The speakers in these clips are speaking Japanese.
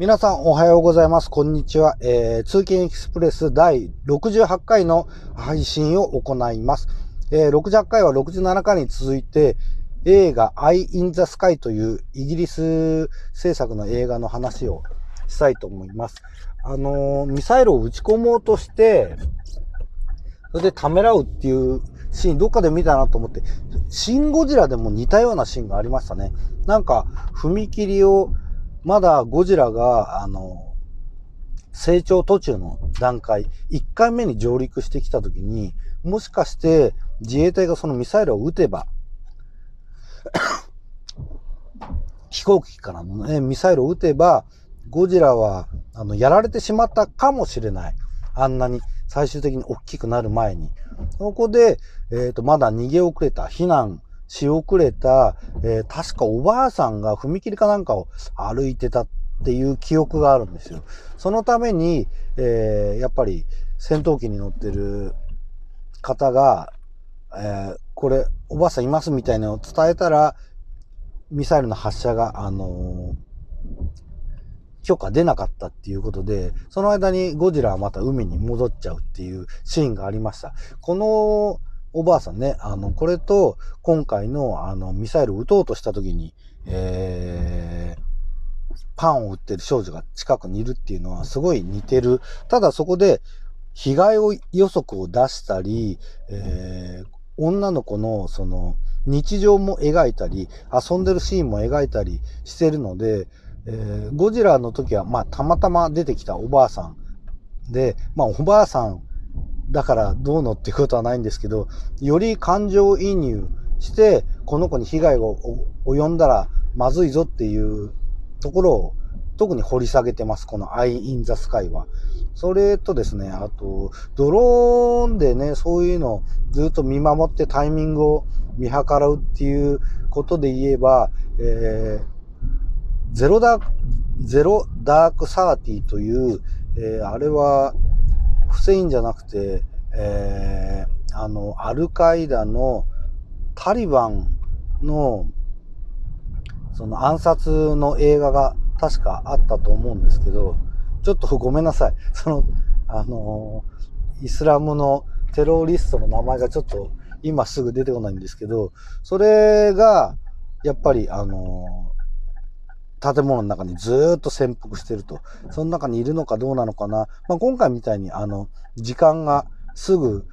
皆さんおはようございます。こんにちは。えー、通勤エクスプレス第68回の配信を行います。えー、68回は67回に続いて、映画 Eye in the Sky というイギリス制作の映画の話をしたいと思います。あのー、ミサイルを撃ち込もうとして、それでためらうっていうシーンどっかで見たなと思って、シン・ゴジラでも似たようなシーンがありましたね。なんか、踏切をまだゴジラが、あの、成長途中の段階、1回目に上陸してきた時に、もしかして自衛隊がそのミサイルを撃てば、飛行機からのね、ミサイルを撃てば、ゴジラは、あの、やられてしまったかもしれない。あんなに最終的に大きくなる前に。そこで、えっ、ー、と、まだ逃げ遅れた、避難し遅れた、えー、確かおばあさんが踏切かなんかを歩いてたっていう記憶があるんですよ。そのために、えー、やっぱり戦闘機に乗ってる方が、えー、これ、おばあさんいますみたいなのを伝えたら、ミサイルの発射が、あの許可出なかったっていうことで、その間にゴジラはまた海に戻っちゃうっていうシーンがありました。このおばあさんね、あの、これと、今回の、あの、ミサイル撃とうとした時に、えー、パンを売ってる少女が近くにいるっていうのはすごい似てる。ただそこで、被害を予測を出したり、えー、女の子のその日常も描いたり、遊んでるシーンも描いたりしてるので、えー、ゴジラの時は、まあ、たまたま出てきたおばあさんで、まあ、おばあさんだからどうのってことはないんですけど、より感情移入して、この子に被害を及んだらまずいぞっていうところを特に掘り下げてます。この Eye in the Sky は。それとですね、あと、ドローンでね、そういうのをずっと見守ってタイミングを見計らうっていうことで言えば、えー、ゼロダーク、ゼロダークサーティという、えー、あれは、フセインじゃなくて、えー、あの、アルカイダのタリバンの、その暗殺の映画が確かあったと思うんですけど、ちょっとごめんなさい。その、あの、イスラムのテロリストの名前がちょっと今すぐ出てこないんですけど、それが、やっぱり、あの、建物の中にずっと潜伏してると。その中にいるのかどうなのかな。まあ、今回みたいに、あの、時間がすぐ、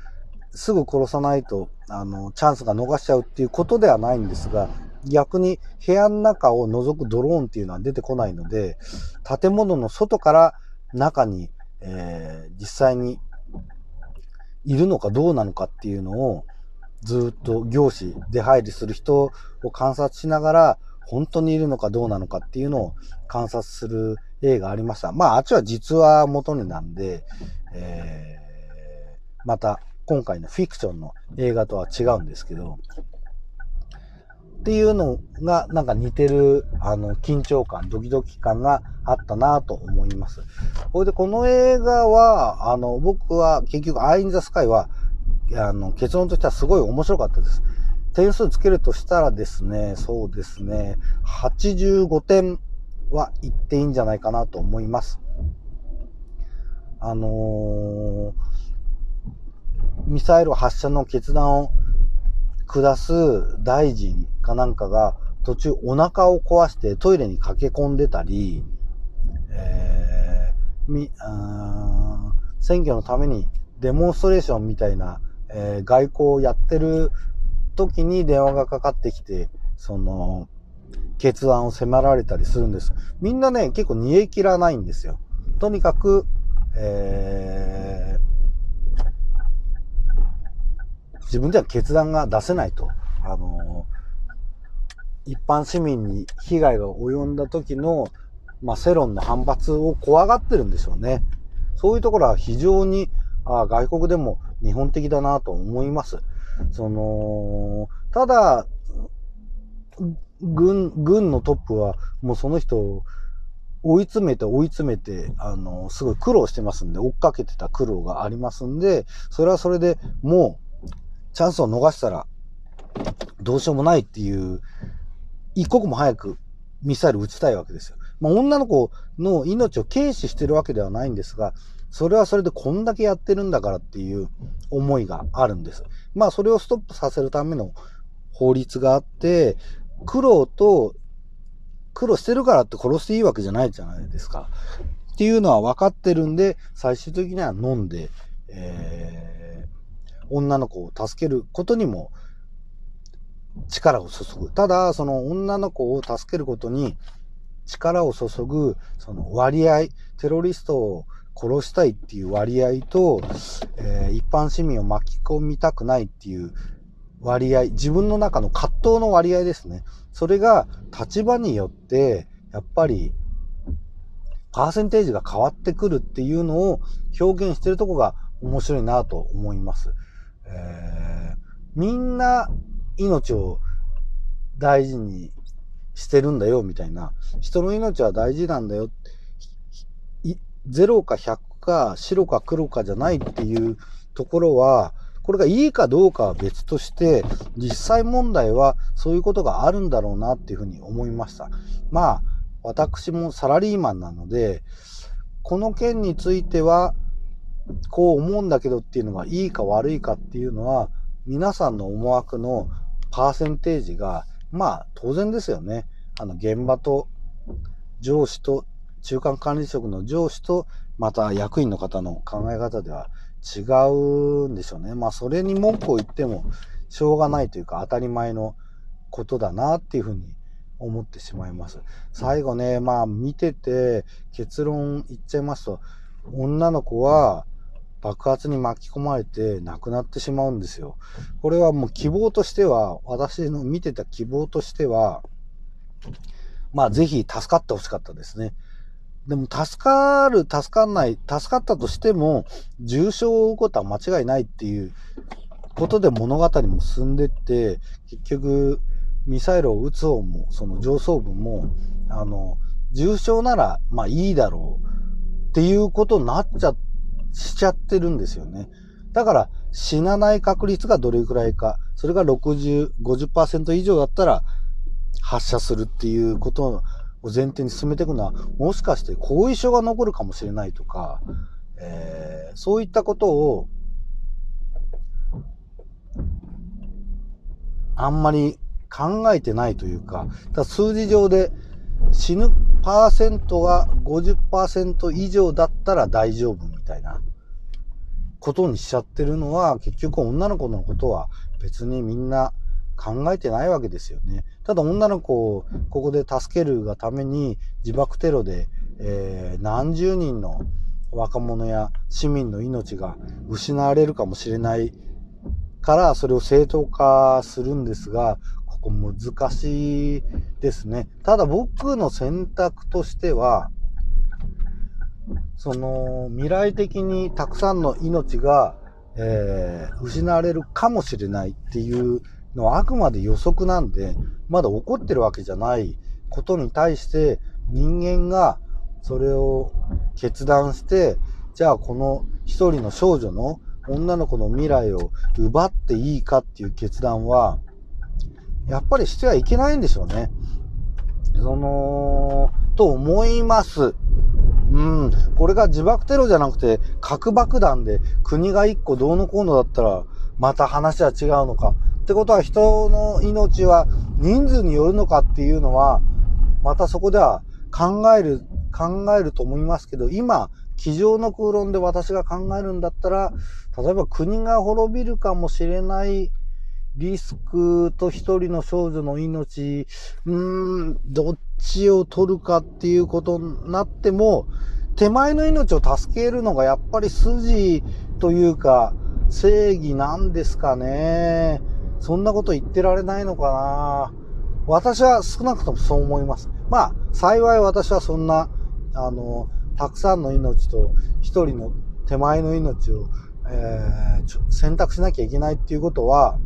すぐ殺さないと、あの、チャンスが逃しちゃうっていうことではないんですが、逆に部屋の中を覗くドローンっていうのは出てこないので、建物の外から中に、えー、実際にいるのかどうなのかっていうのを、ずっと業師、出入りする人を観察しながら、本当にいるのかどうなのかっていうのを観察する映画ありました。まあ、あっちは実話元になんで、えー、また今回のフィクションの映画とは違うんですけど、っていうのがなんか似てる、あの、緊張感、ドキドキ感があったなと思います。それでこの映画は、あの、僕は結局、アインザスカイは、あの、結論としてはすごい面白かったです。点数つけるとしたらですね、そうですね、85点はいっていいんじゃないかなと思います。あのー、ミサイル発射の決断を下す大臣かなんかが途中お腹を壊してトイレに駆け込んでたり、えー、み選挙のためにデモンストレーションみたいな、えー、外交をやってる時に電話がかかってきて、その、決断を迫られたりするんです。みんなね、結構煮え切らないんですよ。とにかく、えー、自分では決断が出せないと。あのー、一般市民に被害が及んだ時の、まあ、世論の反発を怖がってるんでしょうね。そういうところは非常にあ外国でも日本的だなと思います。その、ただ、軍、軍のトップは、もうその人を追い詰めて追い詰めて、あの、すごい苦労してますんで、追っかけてた苦労がありますんで、それはそれでもう、チャンスを逃したら、どうしようもないっていう、一刻も早くミサイル撃ちたいわけですよ。まあ、女の子の命を軽視してるわけではないんですが、それはそれでこんだけやってるんだからっていう思いがあるんです。まあ、それをストップさせるための法律があって、苦労と、苦労してるからって殺していいわけじゃないじゃないですか。っていうのは分かってるんで、最終的には飲んで、えー、女の子を助けることにも力を注ぐ。ただ、その女の子を助けることに力を注ぐ、その割合、テロリストを殺したいっていう割合と、えー、一般市民を巻き込みたくないっていう割合、自分の中の葛藤の割合ですね。それが立場によって、やっぱり、パーセンテージが変わってくるっていうのを表現してるとこが面白いなと思います。えー、みんな命を大事にしてるんだよ、みたいな。人の命は大事なんだよ。0か100か白か黒かじゃないっていうところは、これがいいかどうかは別として、実際問題はそういうことがあるんだろうなっていうふうに思いました。まあ、私もサラリーマンなので、この件については、こう思うんだけどっていうのがいいか悪いかっていうのは、皆さんの思惑のパーセンテージが、まあ当然ですよね。あの現場と上司と中間管理職の上司とまた役員の方の考え方では違うんでしょうね。まあそれに文句を言ってもしょうがないというか当たり前のことだなっていうふうに思ってしまいます。最後ね、まあ見てて結論言っちゃいますと、女の子は爆発に巻き込まれて亡くなってしまうんですよ。これはもう希望としては、私の見てた希望としては、まあぜひ助かってほしかったですね。でも助かる、助かんない、助かったとしても、重傷を負うことは間違いないっていうことで物語も進んでって、結局、ミサイルを撃つ方も、その上層部も、あの、重傷なら、まあいいだろうっていうことになっちゃしちゃってるんですよね。だから死なない確率がどれくらいか、それが60、50%以上だったら発射するっていうことを前提に進めていくのは、もしかして後遺症が残るかもしれないとか、えー、そういったことをあんまり考えてないというか、だ数字上で死ぬパーセントが50%以上だったら大丈夫みたいなことにしちゃってるのは、結局女の子のことは別にみんな考えてないわけですよね。ただ女の子をここで助けるがために自爆テロで、えー、何十人の若者や市民の命が失われるかもしれないからそれを正当化するんですが、ここ難しいですね。ただ僕の選択としては、その未来的にたくさんの命が、えー、失われるかもしれないっていうのはあくまで予測なんで、まだ起こってるわけじゃないことに対して人間がそれを決断して、じゃあこの一人の少女の女の子の未来を奪っていいかっていう決断は、やっぱりしてはいけないんでしょうね。その、と思います。うん。これが自爆テロじゃなくて、核爆弾で国が一個どうのこうのだったら、また話は違うのか。ってことは人の命は人数によるのかっていうのは、またそこでは考える、考えると思いますけど、今、机上の空論で私が考えるんだったら、例えば国が滅びるかもしれないリスクと一人の少女の命、うーん、どっちを取るかっていうことになっても、手前の命を助けるのがやっぱり筋というか、正義なんですかね。そんなこと言ってられないのかな。私は少なくともそう思います。まあ、幸い私はそんな、あの、たくさんの命と一人の手前の命を、えー、選択しなきゃいけないっていうことは、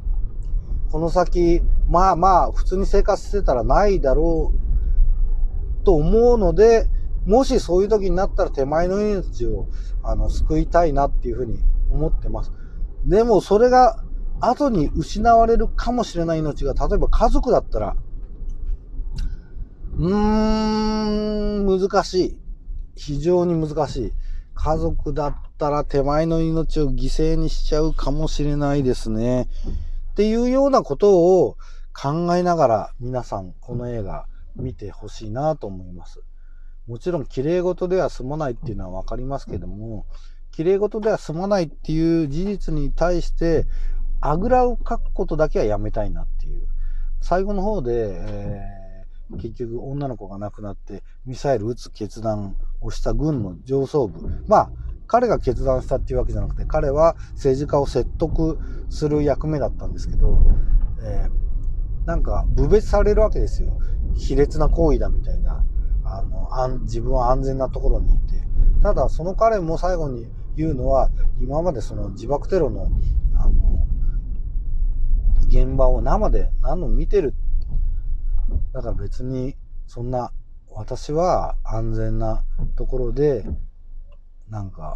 この先、まあまあ、普通に生活してたらないだろうと思うので、もしそういう時になったら手前の命をあの救いたいなっていうふうに思ってます。でもそれが後に失われるかもしれない命が、例えば家族だったら、うーん、難しい。非常に難しい。家族だったら手前の命を犠牲にしちゃうかもしれないですね。っていうようなことを考えながら皆さんこの映画見てほしいなと思います。もちろん綺麗事では済まないっていうのはわかりますけども、綺麗事では済まないっていう事実に対してあぐらをかくことだけはやめたいなっていう。最後の方で、えー、結局女の子が亡くなってミサイル撃つ決断をした軍の上層部。まあ、彼が決断したっていうわけじゃなくて、彼は政治家を説得する役目だったんですけど、えー、なんか、侮蔑されるわけですよ。卑劣な行為だみたいな。あの、あん自分は安全なところにいて。ただ、その彼も最後に言うのは、今までその自爆テロの、あの、現場を生で何度も見てる。だから別に、そんな、私は安全なところで、なんか、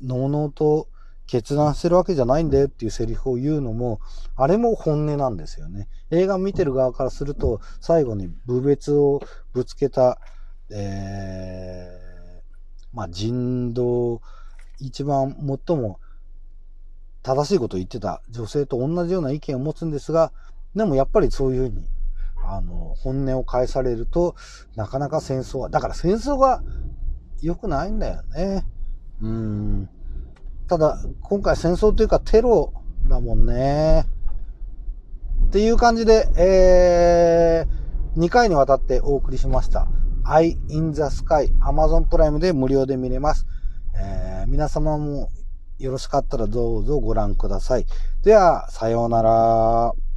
のうのうと決断してるわけじゃないんだよっていうセリフを言うのも、あれも本音なんですよね。映画見てる側からすると、最後に部別をぶつけた、えー、まあ人道、一番最も正しいことを言ってた女性と同じような意見を持つんですが、でもやっぱりそういうふうに、あの、本音を返されると、なかなか戦争は、だから戦争が良くないんだよね。うん。ただ、今回戦争というかテロだもんね。っていう感じで、えー、2回にわたってお送りしました。Eye in the Sky Amazon プライムで無料で見れます。えー、皆様もよろしかったらどうぞご覧ください。では、さようなら。